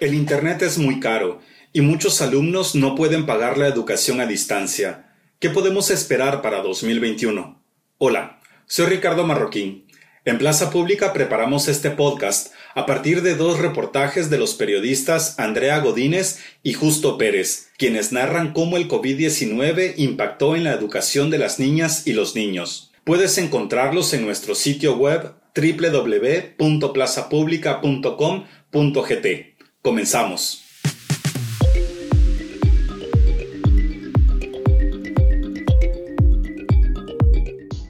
El Internet es muy caro y muchos alumnos no pueden pagar la educación a distancia. ¿Qué podemos esperar para 2021? Hola, soy Ricardo Marroquín. En Plaza Pública preparamos este podcast a partir de dos reportajes de los periodistas Andrea Godínez y Justo Pérez, quienes narran cómo el COVID-19 impactó en la educación de las niñas y los niños. Puedes encontrarlos en nuestro sitio web www.plazapublica.com.gt. Comenzamos.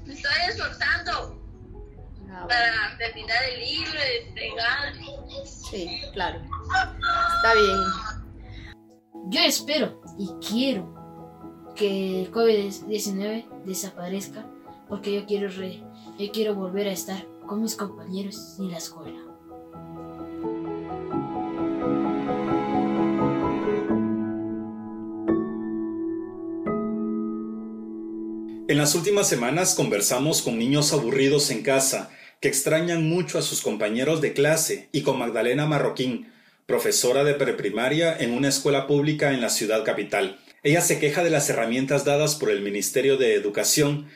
Me estoy esforzando para terminar el libro y entregar. Sí, claro. Está bien. Yo espero y quiero que el COVID-19 desaparezca porque yo quiero, re- yo quiero volver a estar con mis compañeros en la escuela. En las últimas semanas conversamos con niños aburridos en casa, que extrañan mucho a sus compañeros de clase, y con Magdalena Marroquín, profesora de preprimaria en una escuela pública en la ciudad capital. Ella se queja de las herramientas dadas por el Ministerio de Educación.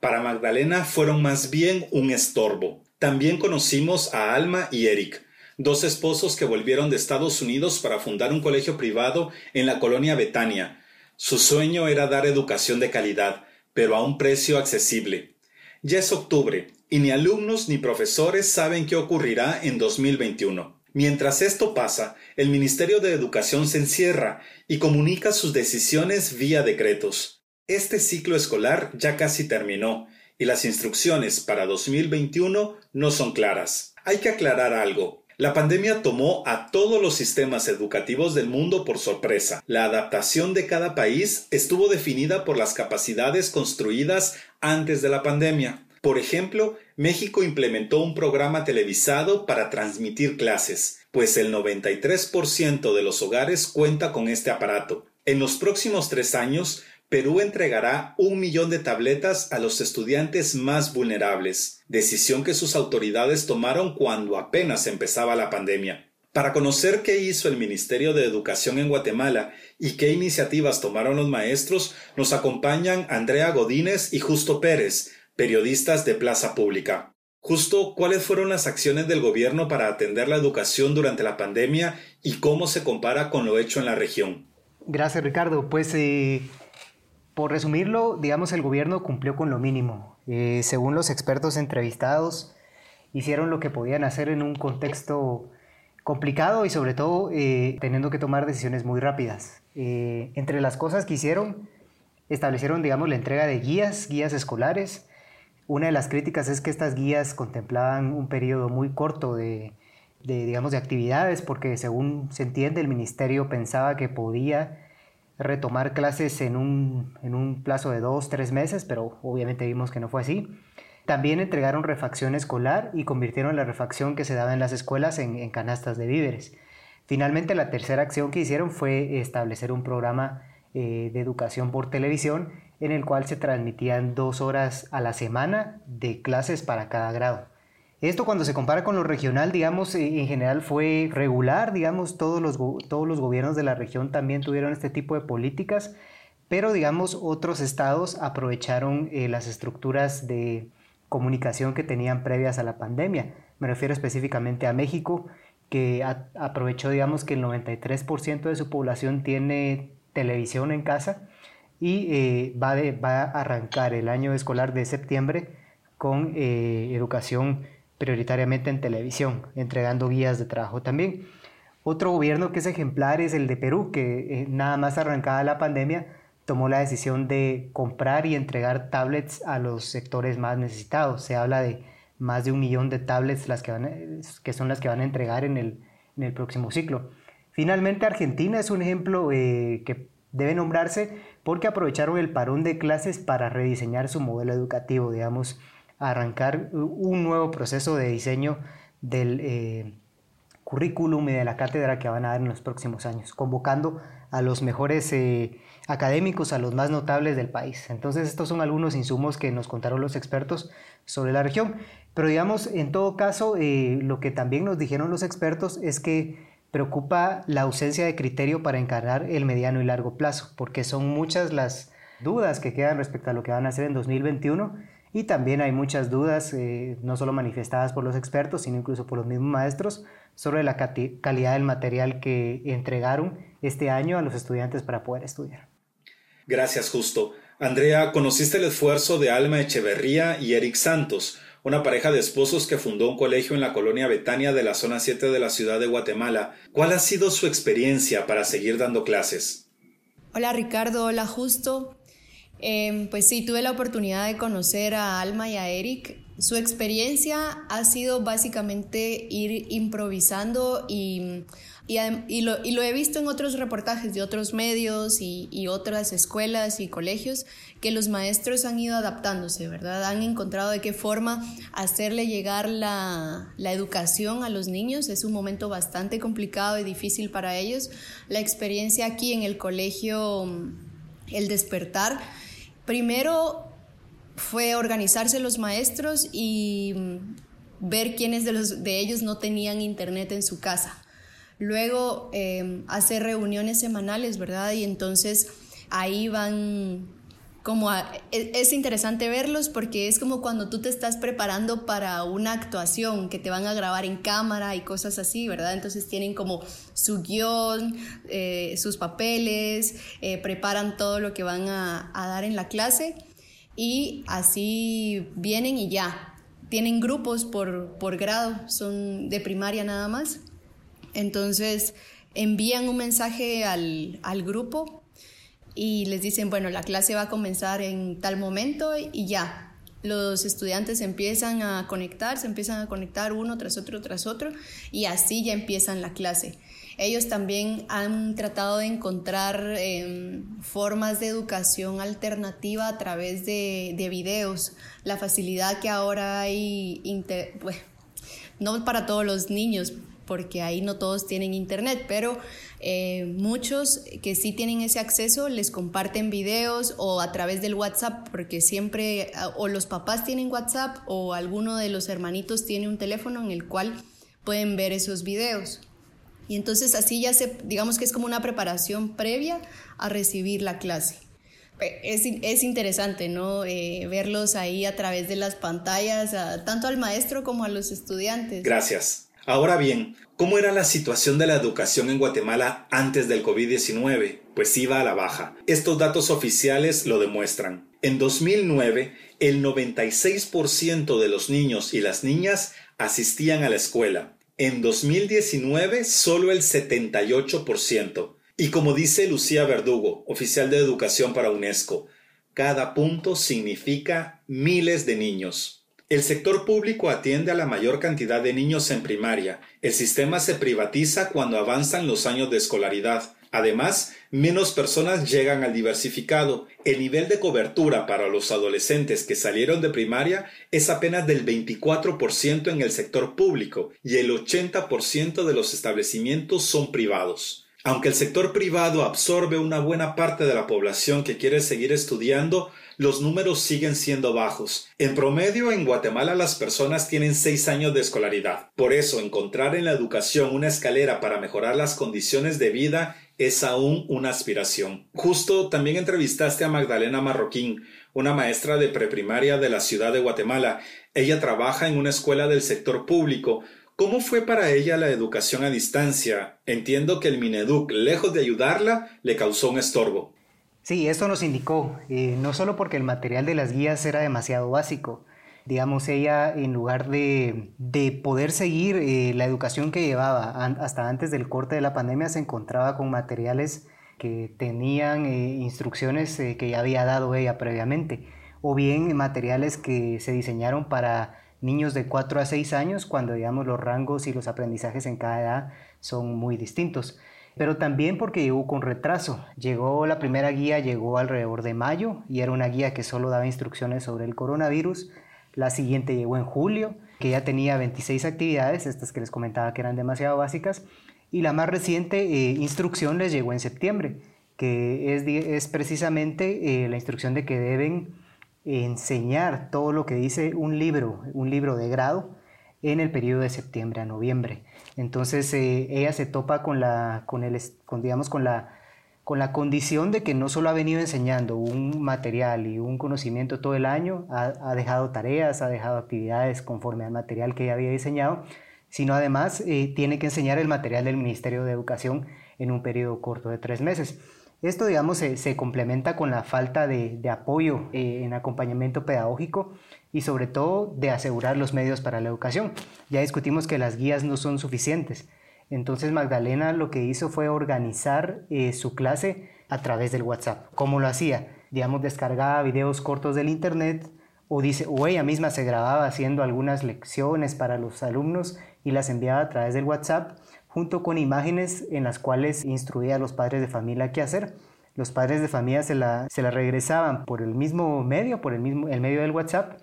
Para Magdalena fueron más bien un estorbo. También conocimos a Alma y Eric, dos esposos que volvieron de Estados Unidos para fundar un colegio privado en la colonia Betania. Su sueño era dar educación de calidad, pero a un precio accesible. Ya es octubre y ni alumnos ni profesores saben qué ocurrirá en 2021. Mientras esto pasa, el Ministerio de Educación se encierra y comunica sus decisiones vía decretos. Este ciclo escolar ya casi terminó y las instrucciones para 2021 no son claras. Hay que aclarar algo. La pandemia tomó a todos los sistemas educativos del mundo por sorpresa. La adaptación de cada país estuvo definida por las capacidades construidas antes de la pandemia. Por ejemplo, México implementó un programa televisado para transmitir clases, pues el 93% de los hogares cuenta con este aparato. En los próximos tres años, Perú entregará un millón de tabletas a los estudiantes más vulnerables, decisión que sus autoridades tomaron cuando apenas empezaba la pandemia. Para conocer qué hizo el Ministerio de Educación en Guatemala y qué iniciativas tomaron los maestros, nos acompañan Andrea Godínez y Justo Pérez, periodistas de Plaza Pública. Justo, ¿cuáles fueron las acciones del gobierno para atender la educación durante la pandemia y cómo se compara con lo hecho en la región? Gracias, Ricardo. Pues, eh, por resumirlo, digamos, el gobierno cumplió con lo mínimo. Eh, según los expertos entrevistados, hicieron lo que podían hacer en un contexto complicado y sobre todo eh, teniendo que tomar decisiones muy rápidas. Eh, entre las cosas que hicieron, establecieron, digamos, la entrega de guías, guías escolares. Una de las críticas es que estas guías contemplaban un periodo muy corto de, de, digamos, de actividades, porque según se entiende, el ministerio pensaba que podía retomar clases en un, en un plazo de dos, tres meses, pero obviamente vimos que no fue así. También entregaron refacción escolar y convirtieron la refacción que se daba en las escuelas en, canastas de víveres. Finalmente, la tercera acción que hicieron fue establecer un programa eh, de educación por televisión en el cual se transmitían dos horas a la semana de clases para cada grado. Esto cuando se compara con lo regional, digamos, eh, en general fue regular, digamos, todos los, todos los gobiernos de la región también tuvieron este tipo de políticas, pero digamos, otros estados aprovecharon eh, las estructuras de comunicación que tenían previas a la pandemia. Me refiero específicamente a México, que aprovechó, digamos, que el 93% de su población tiene televisión en casa y eh, va, va, a arrancar el año escolar de septiembre con educación prioritariamente en televisión, entregando guías de trabajo también. Otro gobierno que es ejemplar es el de Perú, que eh, nada más arrancada la pandemia tomó la decisión de comprar y entregar tablets a los sectores más necesitados. Se habla de más de un millón de tablets las que, van a, que son las que van a entregar en el, en el próximo ciclo. Finalmente, Argentina es un ejemplo eh, que debe nombrarse porque aprovecharon el parón de clases para rediseñar su modelo educativo, digamos, arrancar un nuevo proceso de diseño del eh, currículum y de la cátedra que van a dar en los próximos años, convocando a los mejores eh, académicos, a los más notables del país. Entonces, estos son algunos insumos que nos contaron los expertos sobre la región. Pero digamos, en todo caso, eh, lo que también nos dijeron los expertos es que preocupa la ausencia de criterio para encarar el mediano y largo plazo, porque son muchas las dudas que quedan respecto a lo que van a hacer en 2021 y también hay muchas dudas, eh, no solo manifestadas por los expertos, sino incluso por los mismos maestros, sobre la calidad del material que entregaron este año a los estudiantes para poder estudiar. Gracias, Justo. Andrea, conociste el esfuerzo de Alma Echeverría y Eric Santos, una pareja de esposos que fundó un colegio en la colonia Betania de la zona 7 de la ciudad de Guatemala. ¿Cuál ha sido su experiencia para seguir dando clases? Hola Ricardo, hola Justo. Em, pues sí, tuve la oportunidad de conocer a Alma y a Eric. Su experiencia ha sido básicamente ir improvisando y, y, lo, he visto en otros reportajes de otros medios y, otras escuelas y colegios que los maestros han ido adaptándose, ¿verdad? Han encontrado de qué forma hacerle llegar la, la educación a los niños. Es un momento bastante complicado y difícil para ellos. La experiencia aquí en el colegio, el despertar, Primero fue organizarse los maestros y mm, ver quiénes de, los, de ellos no tenían internet en su casa. Luego em, hacer reuniones semanales, ¿verdad? Y entonces ahí van como e, es interesante verlos porque es como cuando tú te estás preparando para una actuación que te van a grabar en cámara y cosas así, ¿verdad? Entonces tienen como su guion, eh, sus papeles, eh, preparan todo lo que van a, a dar en la clase y así vienen y ya. Tienen grupos por, por grado, son de primaria nada más. Entonces envían un mensaje al, al grupo y les dicen, bueno, la clase va a comenzar en tal momento y ya. Los estudiantes empiezan a conectar, se empiezan a conectar uno tras otro tras otro y así ya empiezan la clase. Ellos también han tratado de encontrar em, formas de educación alternativa a través de, de videos. La facilidad que ahora hay, no para todos los niños, porque ahí no todos tienen internet, pero eh, muchos que sí tienen ese acceso les comparten videos o a través del WhatsApp, porque siempre o los papás tienen WhatsApp o alguno de los hermanitos tiene un teléfono en el cual pueden ver esos videos. Y entonces así ya se, digamos que es como una preparación previa a recibir la clase. Es, es interesante, ¿no? Eh, verlos ahí a través de las pantallas, tanto al maestro como a los estudiantes. Gracias. Ahora bien, ¿cómo era la situación de la educación en Guatemala antes del COVID-19? Pues iba a la baja. Estos datos oficiales lo demuestran. En 2009, el 96% de los niños y las niñas asistían a la escuela. En 2019, solo el 78%. Y como dice Lucía Verdugo, oficial de educación para UNESCO, cada punto significa miles de niños. El sector público atiende a la mayor cantidad de niños en primaria. El sistema se privatiza cuando avanzan los años de escolaridad. Además, menos personas llegan al diversificado. El nivel de cobertura para los adolescentes que salieron de primaria es apenas del 24% en el sector público y el 80% de los establecimientos son privados. Aunque el sector privado absorbe una buena parte de la población que quiere seguir estudiando, los números siguen siendo bajos. En promedio, en Guatemala las personas tienen seis años de escolaridad. Por eso, encontrar en la educación una escalera para mejorar las condiciones de vida es aún una aspiración. Justo también entrevistaste a Magdalena Marroquín, una maestra de preprimaria de la ciudad de Guatemala. Ella trabaja en una escuela del sector público. ¿Cómo fue para ella la educación a distancia? Entiendo que el Mineduc, lejos de ayudarla, le causó un estorbo. Sí, esto nos indicó, eh, no solo porque el material de las guías era demasiado básico, digamos, ella en lugar de, poder seguir eh, la educación que llevaba hasta antes del corte de la pandemia, se encontraba con materiales que tenían eh, instrucciones que ya había dado ella previamente, o bien materiales que se diseñaron para niños de 4 a 6 años, cuando digamos los rangos y los aprendizajes en cada edad son muy distintos pero también porque llegó con retraso. Llegó la primera guía, llegó alrededor de mayo y era una guía que solo daba instrucciones sobre el coronavirus. La siguiente llegó en julio, que ya tenía 26 actividades, estas que les comentaba que eran demasiado básicas. Y la más reciente eh, instrucción les llegó en septiembre, que es, es precisamente eh, la instrucción de que deben enseñar todo lo que dice un libro, un libro de grado, en el periodo de septiembre a noviembre. Entonces eh, ella se topa con la, con el, digamos, con la, con la condición de que no solo ha venido enseñando un material y un conocimiento todo el año, ha, dejado tareas, ha dejado actividades conforme al material que ella había diseñado, sino además eh, tiene que enseñar el material del Ministerio de Educación en un periodo corto de tres meses. Esto, digamos, se, complementa con la falta de, apoyo eh, en acompañamiento pedagógico y sobre todo de asegurar los medios para la educación. Ya discutimos que las guías no son suficientes. Entonces Magdalena lo que hizo fue organizar eh, su clase a través del WhatsApp. ¿Cómo lo hacía? Digamos, descargaba videos cortos del Internet o, dice, o ella misma se grababa haciendo algunas lecciones para los alumnos y las enviaba a través del WhatsApp junto con imágenes en las cuales instruía a los padres de familia qué hacer. Los padres de familia se la, se la regresaban por el mismo medio, por el mismo el medio del WhatsApp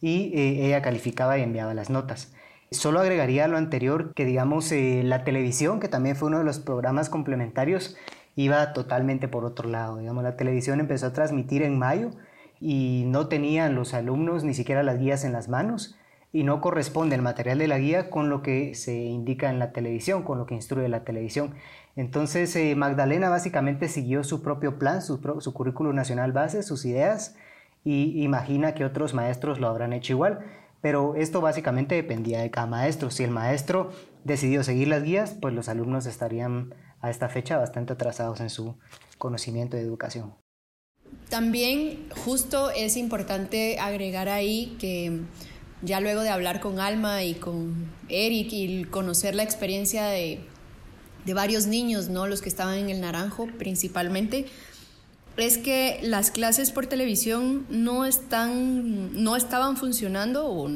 y eh, ella calificaba y enviaba las notas. Solo agregaría lo anterior que digamos eh, la televisión, que también fue uno de los programas complementarios, iba totalmente por otro lado. Digamos, la televisión empezó a transmitir en mayo y no tenían los alumnos ni siquiera las guías en las manos y no corresponde el material de la guía con lo que se indica en la televisión, con lo que instruye la televisión. Entonces eh, Magdalena básicamente siguió su propio plan, su, su currículo nacional base, sus ideas, y imagina que otros maestros lo habrán hecho igual. Pero esto básicamente dependía de cada maestro. Si el maestro decidió seguir las guías, pues los alumnos estarían a esta fecha bastante atrasados en su conocimiento de educación. También justo es importante agregar ahí que ya luego de hablar con Alma y con Eric y conocer la experiencia de, de varios niños, ¿no? los que estaban en el Naranjo principalmente, es que las clases por televisión no, están, no estaban funcionando, o,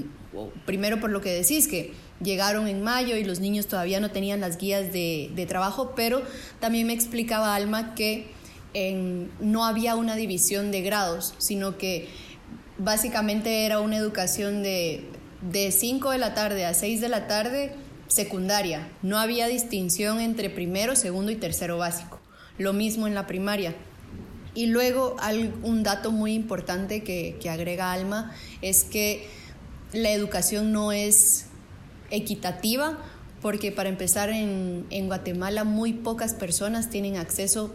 primero por lo que decís, que llegaron en mayo y los niños todavía no tenían las guías de, trabajo, pero también me explicaba Alma que no había una división de grados, sino que básicamente era una educación de, de 5 de la tarde a 6 de la tarde secundaria. No había distinción entre primero, segundo y tercero básico. Lo mismo en la primaria. Y luego un dato muy importante que, agrega Alma es que la educación no es equitativa porque para empezar en, Guatemala muy pocas personas tienen acceso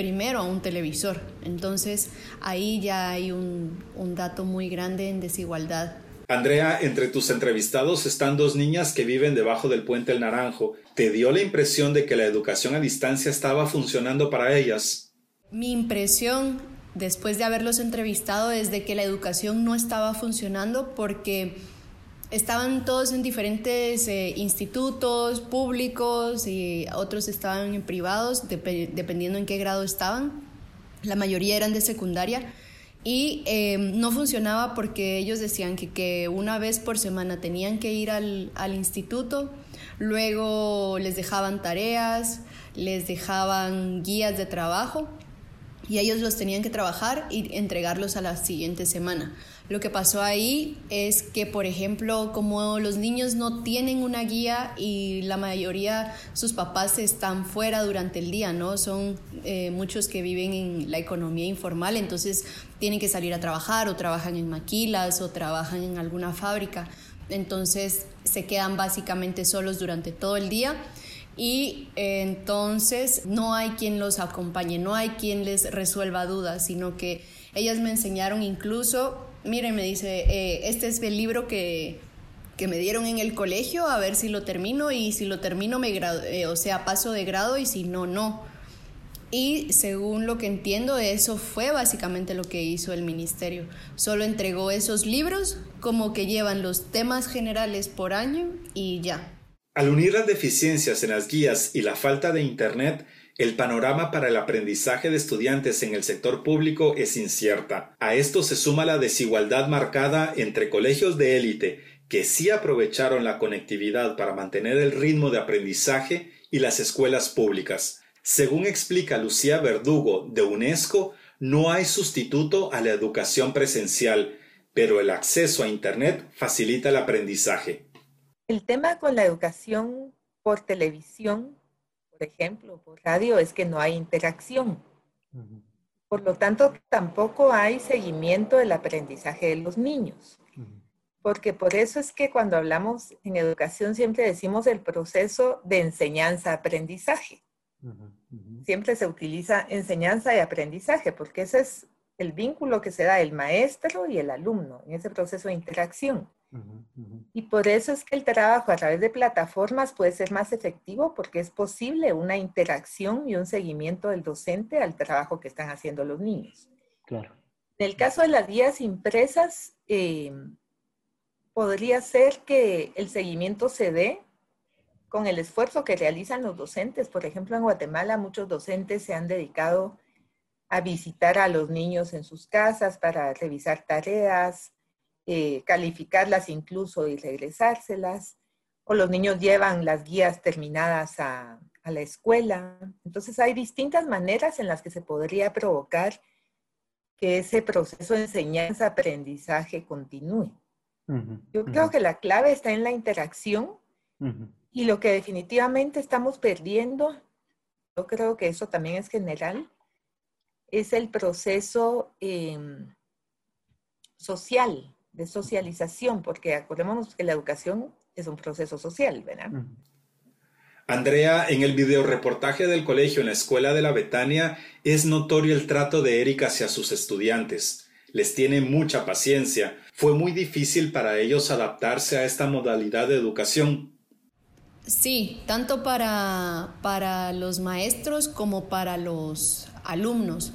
primero a un televisor. Entonces ahí ya hay un, un dato muy grande en desigualdad. Andrea, entre tus entrevistados están dos niñas que viven debajo del puente El Naranjo. ¿Te dio la impresión de que la educación a distancia estaba funcionando para ellas? Mi impresión después de haberlos entrevistado es de que la educación no estaba funcionando porque estaban todos en diferentes eh, institutos públicos y otros estaban en privados, dependiendo en qué grado estaban. La mayoría eran de secundaria y eh, no funcionaba porque ellos decían que, que, una vez por semana tenían que ir al, al instituto, luego les dejaban tareas, les dejaban guías de trabajo y ellos los tenían que trabajar y entregarlos a la siguiente semana. Lo que pasó ahí es que, por ejemplo, como los niños no tienen una guía y la mayoría, sus papás están fuera durante el día, ¿no? Son eh, muchos que viven en la economía informal, entonces tienen que salir a trabajar o trabajan en maquilas o trabajan en alguna fábrica. Entonces se quedan básicamente solos durante todo el día y entonces no hay quien los acompañe, no hay quien les resuelva dudas, sino que ellas me enseñaron incluso, miren, me dice, eh, este es el libro que, que, me dieron en el colegio, a ver si lo termino y si lo termino me eh, o sea, paso de grado y si no, no. Y según lo que entiendo, eso fue básicamente lo que hizo el ministerio. Solo entregó esos libros como que llevan los temas generales por año y ya. Al unir las deficiencias en las guías y la falta de Internet, el panorama para el aprendizaje de estudiantes en el sector público es incierta. A esto se suma la desigualdad marcada entre colegios de élite, que sí aprovecharon la conectividad para mantener el ritmo de aprendizaje, y las escuelas públicas. Según explica Lucía Verdugo de UNESCO, no hay sustituto a la educación presencial, pero el acceso a Internet facilita el aprendizaje. El tema con la educación por televisión, por ejemplo, por radio, es que no hay interacción. Por lo tanto, tampoco hay seguimiento del aprendizaje de los niños. porque por eso es que cuando hablamos en educación siempre decimos el proceso de enseñanza-aprendizaje. Siempre se utiliza enseñanza y aprendizaje, porque ese es el vínculo que se da el maestro y el alumno en ese proceso de interacción. Y por eso es que el trabajo a través de plataformas puede ser más efectivo porque es posible una interacción y un seguimiento del docente al trabajo que están haciendo los niños. Claro. En el caso de las guías impresas, eh, podría ser que el seguimiento se dé con el esfuerzo que realizan los docentes. Por ejemplo, en Guatemala muchos docentes se han dedicado a visitar a los niños en sus casas para revisar tareas, eh, calificarlas incluso y regresárselas. O los niños llevan las guías terminadas a, a la escuela. Entonces hay distintas maneras en las que se podría provocar que ese proceso de enseñanza-aprendizaje continúe. Yo creo que la clave está en la interacción y lo que definitivamente estamos perdiendo, yo creo que eso también es general, es el proceso em, social, de socialización, porque acordémonos que la educación es un proceso social, ¿verdad? Andrea, en el video reportaje del colegio en la escuela de la Betania es notorio el trato de Erika hacia sus estudiantes. Les tiene mucha paciencia. Fue muy difícil para ellos adaptarse a esta modalidad de educación. Sí, tanto para, para los maestros como para los alumnos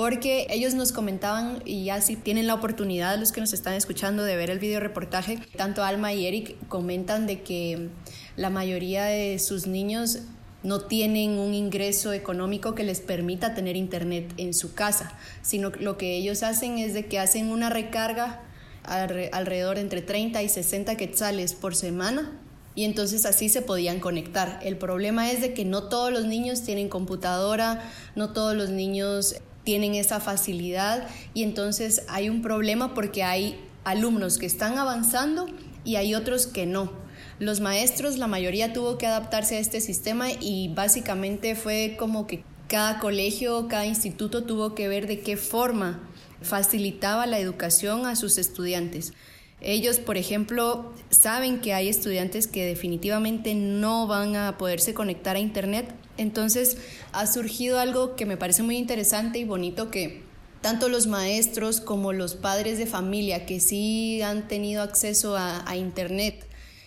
porque ellos nos comentaban y ya si tienen la oportunidad los que nos están escuchando de ver el video reportaje, tanto Alma y Eric comentan de que la mayoría de sus niños no tienen un ingreso económico que les permita tener internet en su casa, sino lo que ellos hacen es de que hacen una recarga alrededor entre 30 y 60 quetzales por semana y entonces así se podían conectar. El problema es de que no todos los niños tienen computadora, no todos los niños tienen esa facilidad y entonces hay un problema porque hay alumnos que están avanzando y hay otros que no. Los maestros, la mayoría tuvo que adaptarse a este sistema y básicamente fue como que cada colegio, cada instituto tuvo que ver de qué forma facilitaba la educación a sus estudiantes. Ellos, por ejemplo, saben que hay estudiantes que definitivamente no van a poderse conectar a Internet. Entonces ha surgido algo que me parece muy interesante y bonito que tanto los maestros como los padres de familia que sí han tenido acceso a, Internet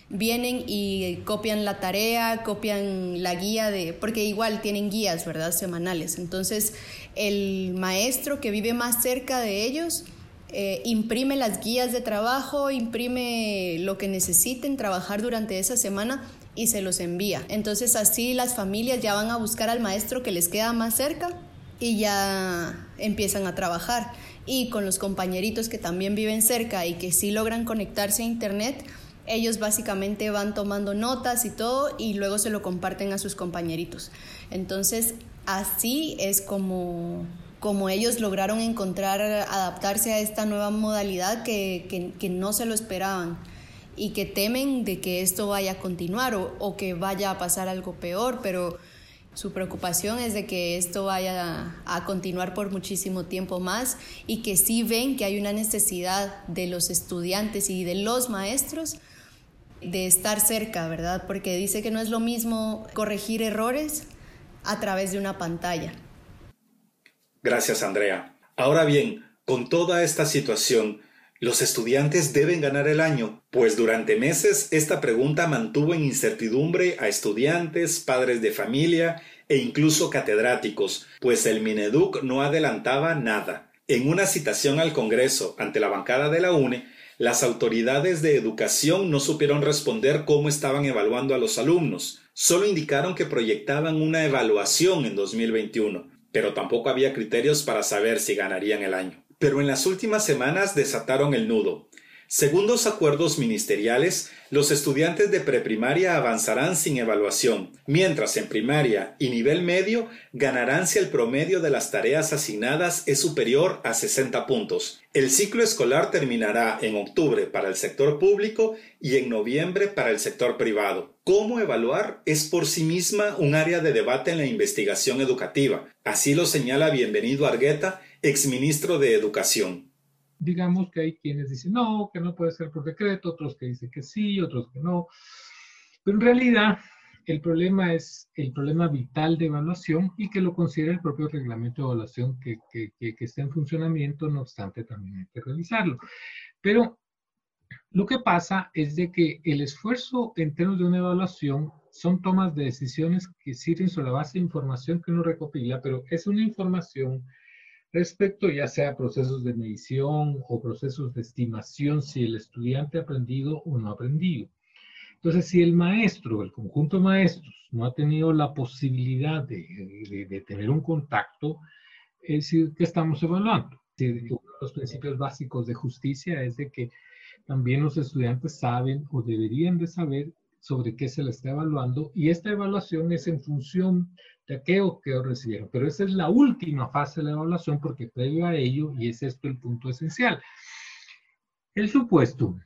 vienen y copian la tarea, copian la guía de, porque igual tienen guías, ¿verdad? Semanales. Entonces, el maestro que vive más cerca de ellos eh, imprime las guías de trabajo, imprime lo que necesiten trabajar durante esa semana y se los envía. Entonces así las familias ya van a buscar al maestro que les queda más cerca y ya empiezan a trabajar. Y con los compañeritos que también viven cerca y que sí logran conectarse a internet, ellos básicamente van tomando notas y todo y luego se lo comparten a sus compañeritos. Entonces así es como como ellos lograron encontrar, adaptarse a esta nueva modalidad que, no se lo esperaban y que temen de que esto vaya a continuar o, que vaya a pasar algo peor, pero su preocupación es de que esto vaya a, continuar por muchísimo tiempo más y que sí ven que hay una necesidad de los estudiantes y de los maestros de estar cerca, ¿verdad? Porque dice que no es lo mismo corregir errores a través de una pantalla. Gracias, Andrea. Ahora bien, con toda esta situación, ¿los estudiantes deben ganar el año? Pues durante meses esta pregunta mantuvo en incertidumbre a estudiantes, padres de familia e incluso catedráticos, pues el Mineduc no adelantaba nada. En una citación al Congreso ante la bancada de la UNE, las autoridades de educación no supieron responder cómo estaban evaluando a los alumnos, solo indicaron que proyectaban una evaluación en 2021 pero tampoco había criterios para saber si ganarían el año. Pero en las últimas semanas desataron el nudo. Según los acuerdos ministeriales, los estudiantes de preprimaria avanzarán sin evaluación, mientras en primaria y nivel medio ganarán si el promedio de las tareas asignadas es superior a 60 puntos. El ciclo escolar terminará en octubre para el sector público y en noviembre para el sector privado. Cómo evaluar es por sí misma un área de debate en la investigación educativa. Así lo señala Bienvenido Argueta, exministro de Educación. digamos que hay quienes dicen no, que no puede ser por decreto, otros que dicen que sí, otros que no. Pero en realidad el problema es el problema vital de evaluación y que lo considera el propio reglamento de evaluación que, que, que, está en funcionamiento, no obstante también hay que revisarlo. Pero lo que pasa es de que el esfuerzo en términos de una evaluación son tomas de decisiones que sirven sobre la base de información que uno recopila, pero es una información respecto ya sea procesos de medición o procesos de estimación si el estudiante ha aprendido o no ha aprendido. Entonces, si el maestro, el conjunto de maestros, no ha tenido la posibilidad de, tener un contacto, es decir, ¿qué estamos evaluando? Uno de los principios básicos de justicia es de que también los estudiantes saben o deberían de saber sobre qué se les está evaluando y esta evaluación es en función de aquello que recibieron. Pero esa es la última fase de la evaluación porque previo a ello, y es esto el punto esencial, el supuesto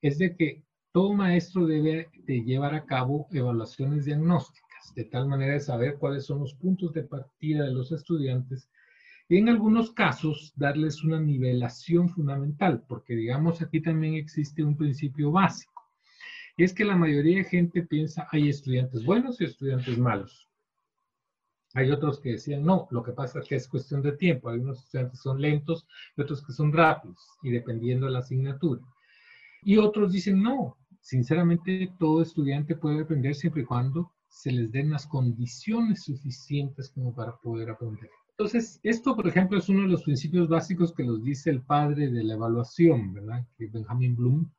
es de que todo maestro debe de llevar a cabo evaluaciones diagnósticas, de tal manera de saber cuáles son los puntos de partida de los estudiantes y en algunos casos darles una nivelación fundamental, porque digamos aquí también existe un principio básico, es que la mayoría de gente piensa hay estudiantes buenos y estudiantes malos. Hay otros que decían, no, lo que pasa es que es cuestión de tiempo. Hay unos estudiantes que son lentos y otros que son rápidos, y dependiendo de la asignatura. Y otros dicen, no, sinceramente todo estudiante puede aprender siempre y cuando se les den las condiciones suficientes como para poder aprender. Entonces, esto, por ejemplo, es uno de los principios básicos que nos dice el padre de la evaluación, ¿verdad? Que Benjamin Bloom.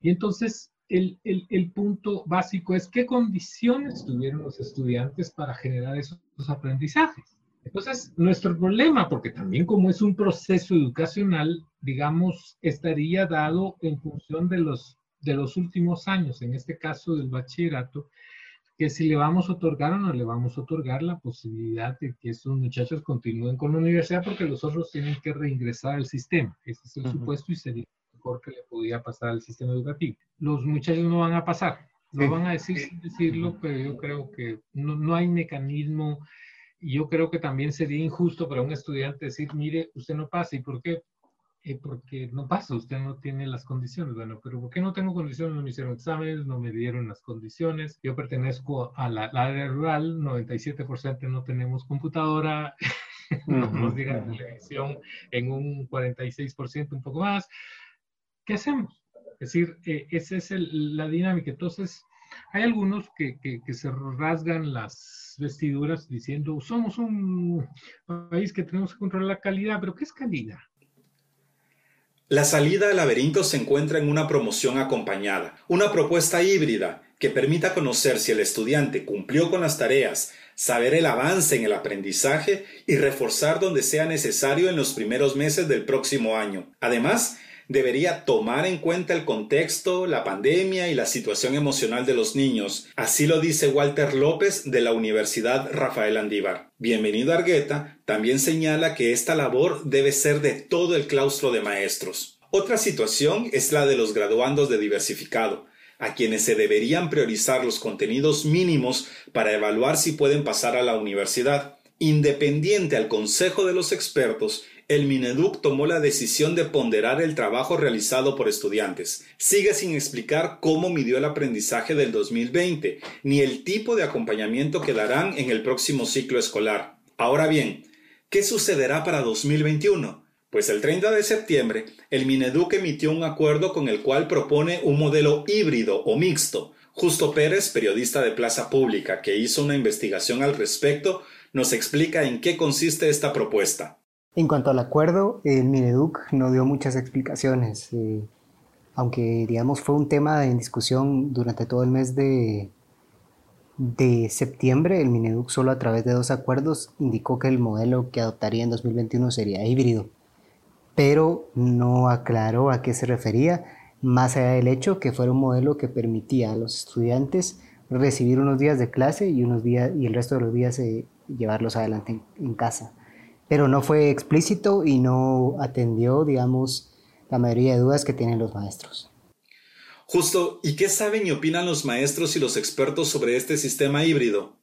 Y entonces, el, el, punto básico es qué condiciones tuvieron los estudiantes para generar esos, aprendizajes. Entonces, nuestro problema, porque también como es un proceso educacional, digamos, estaría dado en función de los, de los últimos años, en este caso del bachillerato, que si le vamos a otorgar o no le vamos a otorgar la posibilidad de que esos muchachos continúen con la universidad porque los otros tienen que reingresar al sistema. Ese es el supuesto y sería mejor que le podía pasar al sistema educativo los muchachos no van a pasar. Lo van a decir sin decirlo, pero yo creo que no, no hay mecanismo. Yo creo que también sería injusto para un estudiante decir, mire, usted no pasa. ¿Y por qué? Eh, porque no pasa, usted no tiene las condiciones. Bueno, pero ¿por qué no tengo condiciones? No me hicieron exámenes, no me dieron las condiciones. Yo pertenezco a la, área rural, 97% no tenemos computadora, no nos digan televisión en un 46%, un poco más. ¿Qué hacemos? Es decir, eh, esa es la dinámica. Entonces, hay algunos que, que, se rasgan las vestiduras diciendo, somos un país que tenemos que controlar la calidad, pero ¿qué es calidad? La salida al laberinto se encuentra en una promoción acompañada, una propuesta híbrida que permita conocer si el estudiante cumplió con las tareas, saber el avance en el aprendizaje y reforzar donde sea necesario en los primeros meses del próximo año. Además, debería tomar en cuenta el contexto, la pandemia y la situación emocional de los niños. Así lo dice Walter López de la Universidad Rafael Andívar. Bienvenido Argueta también señala que esta labor debe ser de todo el claustro de maestros. Otra situación es la de los graduandos de diversificado, a quienes se deberían priorizar los contenidos mínimos para evaluar si pueden pasar a la universidad. Independiente al consejo de los expertos, el Mineduc tomó la decisión de ponderar el trabajo realizado por estudiantes. Sigue sin explicar cómo midió el aprendizaje del 2020, ni el tipo de acompañamiento que darán en el próximo ciclo escolar. Ahora bien, ¿qué sucederá para 2021? Pues el 30 de septiembre, el Mineduc emitió un acuerdo con el cual propone un modelo híbrido o mixto. Justo Pérez, periodista de Plaza Pública, que hizo una investigación al respecto, nos explica en qué consiste esta propuesta. En cuanto al acuerdo, el Mineduc no dio muchas explicaciones, eh, aunque digamos fue un tema en discusión durante todo el mes de, de septiembre, el Mineduc solo a través de dos acuerdos indicó que el modelo que adoptaría en 2021 sería híbrido, pero no aclaró a qué se refería, más allá del hecho que fuera un modelo que permitía a los estudiantes recibir unos días de clase y, unos días, y el resto de los días eh, llevarlos adelante en casa pero no fue explícito y no atendió, digamos, la mayoría de dudas que tienen los maestros. Justo, ¿y qué saben y opinan los maestros y los expertos sobre este sistema híbrido?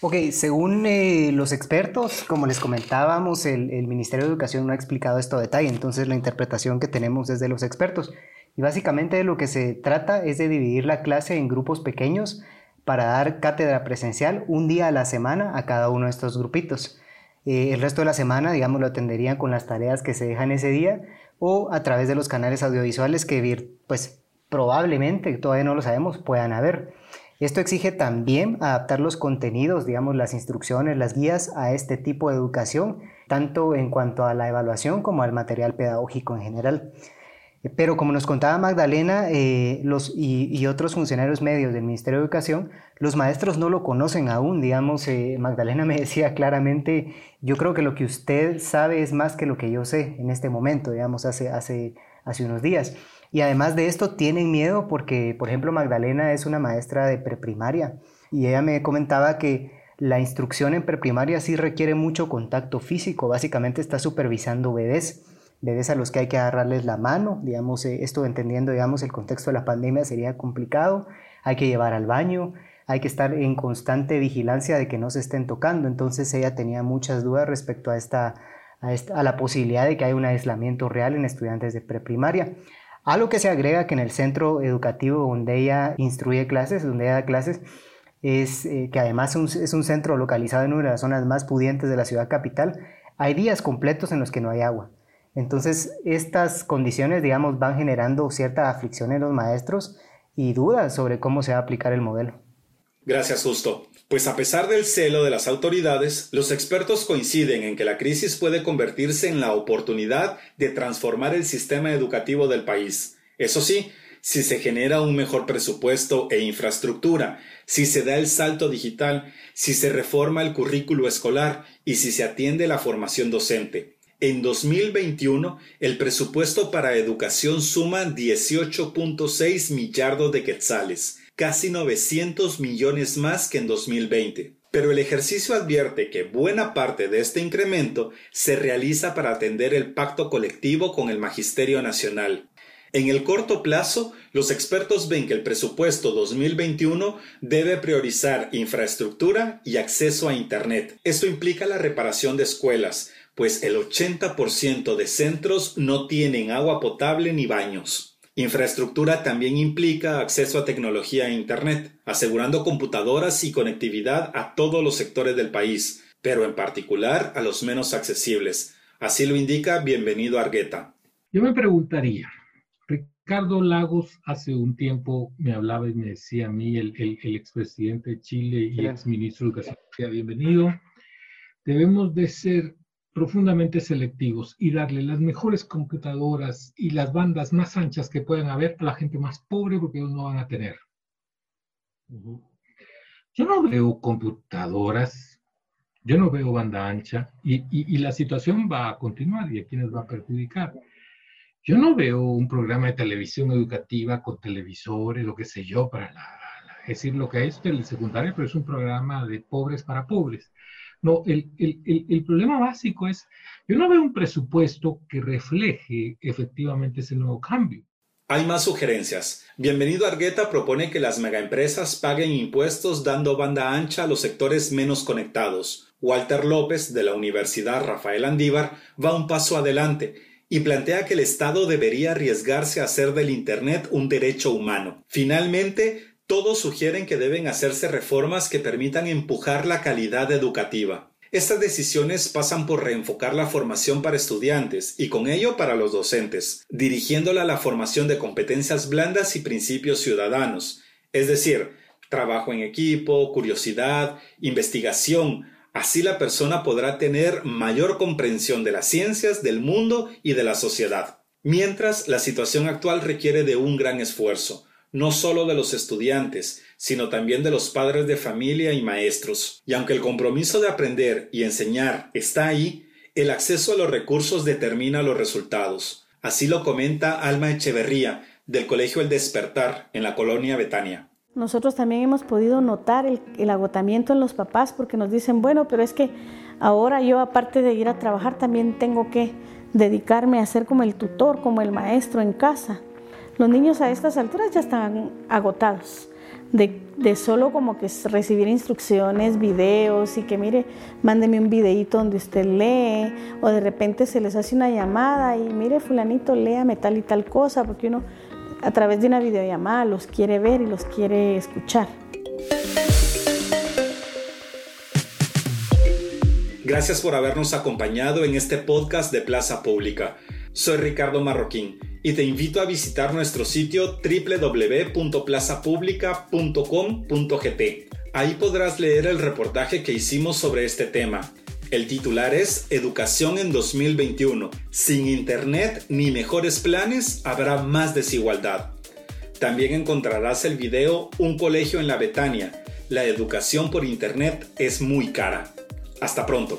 Ok, según eh, los expertos, como les comentábamos, el, el, Ministerio de Educación no ha explicado esto a detalle, entonces la interpretación que tenemos es de los expertos. Y básicamente de lo que se trata es de dividir la clase en grupos pequeños para dar cátedra presencial un día a la semana a cada uno de estos grupitos. Eh, el resto de la semana, digamos, lo atenderían con las tareas que se dejan ese día o a través de los canales audiovisuales que pues probablemente, todavía no lo sabemos, puedan haber. Esto exige también adaptar los contenidos, digamos, las instrucciones, las guías a este tipo de educación, tanto en cuanto a la evaluación como al material pedagógico en general. Pero como nos contaba Magdalena eh, y, otros funcionarios medios del Ministerio de Educación, los maestros no lo conocen aún. Digamos, eh, Magdalena me decía claramente, yo creo que lo que usted sabe es más que lo que yo sé en este momento, digamos, hace, hace unos días. Y además de esto, tienen miedo porque, por ejemplo, Magdalena es una maestra de preprimaria y ella me comentaba que la instrucción en preprimaria sí requiere mucho contacto físico, básicamente está supervisando bebés, bebés a los que hay que agarrarles la mano, digamos, eh, esto entendiendo, digamos, el contexto de la pandemia sería complicado, hay que llevar al baño, hay que estar en constante vigilancia de que no se estén tocando, entonces ella tenía muchas dudas respecto a esta, a, la posibilidad de que haya un aislamiento real en estudiantes de preprimaria. A lo que se agrega que en el centro educativo donde ella instruye clases, donde ella da clases, es eh, que además es un centro localizado en una de las zonas más pudientes de la ciudad capital, hay días completos en los que no hay agua. Entonces, estas condiciones, digamos, van generando cierta aflicción en los maestros y dudas sobre cómo se va a aplicar el modelo. Gracias, Justo. Pues a pesar del celo de las autoridades, los expertos coinciden en que la crisis puede convertirse en la oportunidad de transformar el sistema educativo del país. Eso sí, si se genera un mejor presupuesto e infraestructura, si se da el salto digital, si se reforma el currículo escolar y si se atiende la formación docente. En 2021, el presupuesto para educación suma 18.6 millardos de quetzales, casi 900 millones más que en 2020. Pero el ejercicio advierte que buena parte de este incremento se realiza para atender el pacto colectivo con el Magisterio Nacional. En el corto plazo, los expertos ven que el presupuesto 2021 debe priorizar infraestructura y acceso a Internet. Esto implica la reparación de escuelas, pues el 80% de centros no tienen agua potable ni baños. Infraestructura también implica acceso a tecnología e Internet, asegurando computadoras y conectividad a todos los sectores del país, pero en particular a los menos accesibles. Así lo indica Bienvenido Argueta. Yo me preguntaría, Ricardo Lagos hace un tiempo me hablaba y me decía a mí, el, el, expresidente de Chile y exministro de Educación, bienvenido, debemos de ser profundamente selectivos y darle las mejores computadoras y las bandas más anchas que puedan haber a la gente más pobre porque ellos no van a tener. Yo no veo computadoras, yo no veo banda ancha y, y, la situación va a continuar y a quienes va a perjudicar. Yo no veo un programa de televisión educativa con televisores, lo que sé yo, para la, decir, lo que es el secundario, pero es un programa de pobres para pobres. No, el, el, problema básico es, yo no veo un presupuesto que refleje efectivamente ese nuevo cambio. Hay más sugerencias. Bienvenido Argueta propone que las megaempresas paguen impuestos dando banda ancha a los sectores menos conectados. Walter López, de la Universidad Rafael Andívar, va un paso adelante y plantea que el Estado debería arriesgarse a hacer del Internet un derecho humano. Finalmente, todos sugieren que deben hacerse reformas que permitan empujar la calidad educativa. Estas decisiones pasan por reenfocar la formación para estudiantes y con ello para los docentes, dirigiéndola a la formación de competencias blandas y principios ciudadanos, es decir, trabajo en equipo, curiosidad, investigación. Así la persona podrá tener mayor comprensión de las ciencias, del mundo y de la sociedad. Mientras, la situación actual requiere de un gran esfuerzo, no solo de los estudiantes, sino también de los padres de familia y maestros. Y aunque el compromiso de aprender y enseñar está ahí, el acceso a los recursos determina los resultados. Así lo comenta Alma Echeverría, del Colegio El Despertar, en la colonia Betania. Nosotros también hemos podido notar el, agotamiento en los papás porque nos dicen, bueno, pero es que ahora yo aparte de ir a trabajar también tengo que dedicarme a ser como el tutor, como el maestro en casa. Los niños a estas alturas ya están agotados de, solo como que recibir instrucciones, videos y que mire, mándeme un videito donde usted lee o de repente se les hace una llamada y mire fulanito, léame tal y tal cosa, porque uno a través de una videollamada los quiere ver y los quiere escuchar. Gracias por habernos acompañado en este podcast de Plaza Pública. Soy Ricardo Marroquín y te invito a visitar nuestro sitio www.plazapublica.com.gt. Ahí podrás leer el reportaje que hicimos sobre este tema. El titular es Educación en 2021. Sin Internet ni mejores planes habrá más desigualdad. También encontrarás el video Un colegio en la Betania. La educación por Internet es muy cara. Hasta pronto.